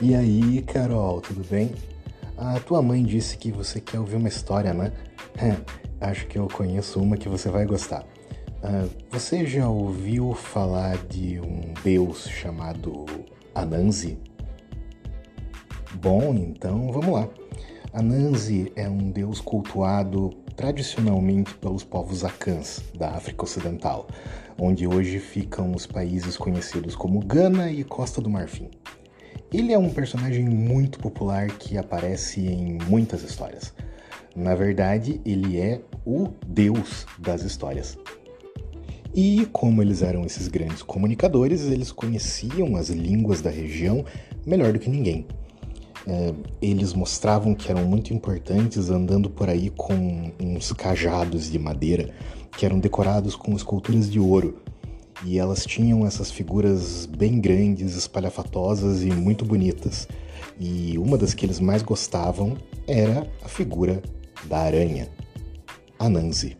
E aí, Carol, tudo bem? A tua mãe disse que você quer ouvir uma história, né? Acho que eu conheço uma que você vai gostar. Uh, você já ouviu falar de um deus chamado Anansi? Bom, então vamos lá. Anansi é um deus cultuado tradicionalmente pelos povos Akans da África Ocidental, onde hoje ficam os países conhecidos como Gana e Costa do Marfim. Ele é um personagem muito popular que aparece em muitas histórias. Na verdade, ele é o deus das histórias. E como eles eram esses grandes comunicadores, eles conheciam as línguas da região melhor do que ninguém. É, eles mostravam que eram muito importantes andando por aí com uns cajados de madeira que eram decorados com esculturas de ouro. E elas tinham essas figuras bem grandes, espalhafatosas e muito bonitas. E uma das que eles mais gostavam era a figura da aranha, Anansi.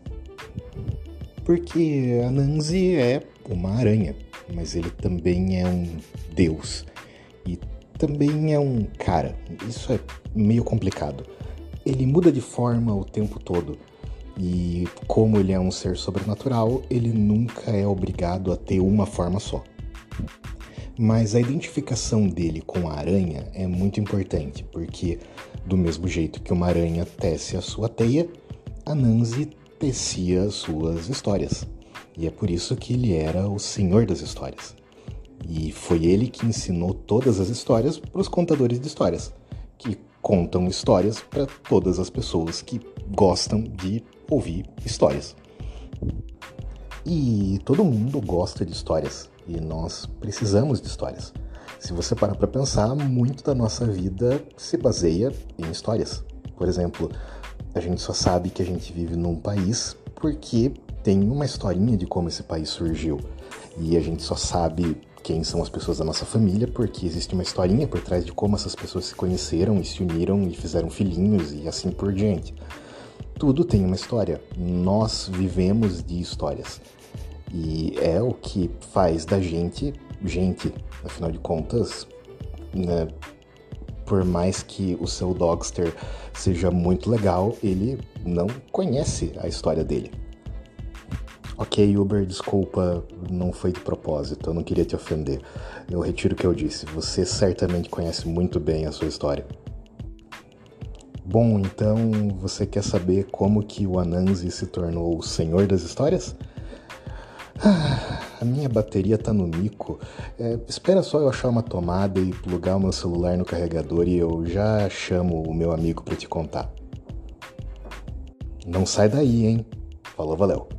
Porque Anansi é uma aranha, mas ele também é um deus. E também é um cara. Isso é meio complicado. Ele muda de forma o tempo todo. E como ele é um ser sobrenatural, ele nunca é obrigado a ter uma forma só. Mas a identificação dele com a aranha é muito importante, porque do mesmo jeito que uma aranha tece a sua teia, a Nancy tecia as suas histórias. E é por isso que ele era o senhor das histórias. E foi ele que ensinou todas as histórias para os contadores de histórias, que contam histórias para todas as pessoas que gostam de ouvir histórias. E todo mundo gosta de histórias e nós precisamos de histórias. Se você parar para pensar, muito da nossa vida se baseia em histórias. Por exemplo, a gente só sabe que a gente vive num país porque tem uma historinha de como esse país surgiu. E a gente só sabe quem são as pessoas da nossa família, porque existe uma historinha por trás de como essas pessoas se conheceram e se uniram e fizeram filhinhos e assim por diante. Tudo tem uma história. Nós vivemos de histórias. E é o que faz da gente gente, afinal de contas, né? Por mais que o seu Dogster seja muito legal, ele não conhece a história dele. Ok, Uber, desculpa, não foi de propósito, eu não queria te ofender. Eu retiro o que eu disse, você certamente conhece muito bem a sua história. Bom, então você quer saber como que o Anansi se tornou o senhor das histórias? Ah, a minha bateria tá no mico. É, espera só eu achar uma tomada e plugar o meu celular no carregador e eu já chamo o meu amigo para te contar. Não sai daí, hein? Falou, valeu.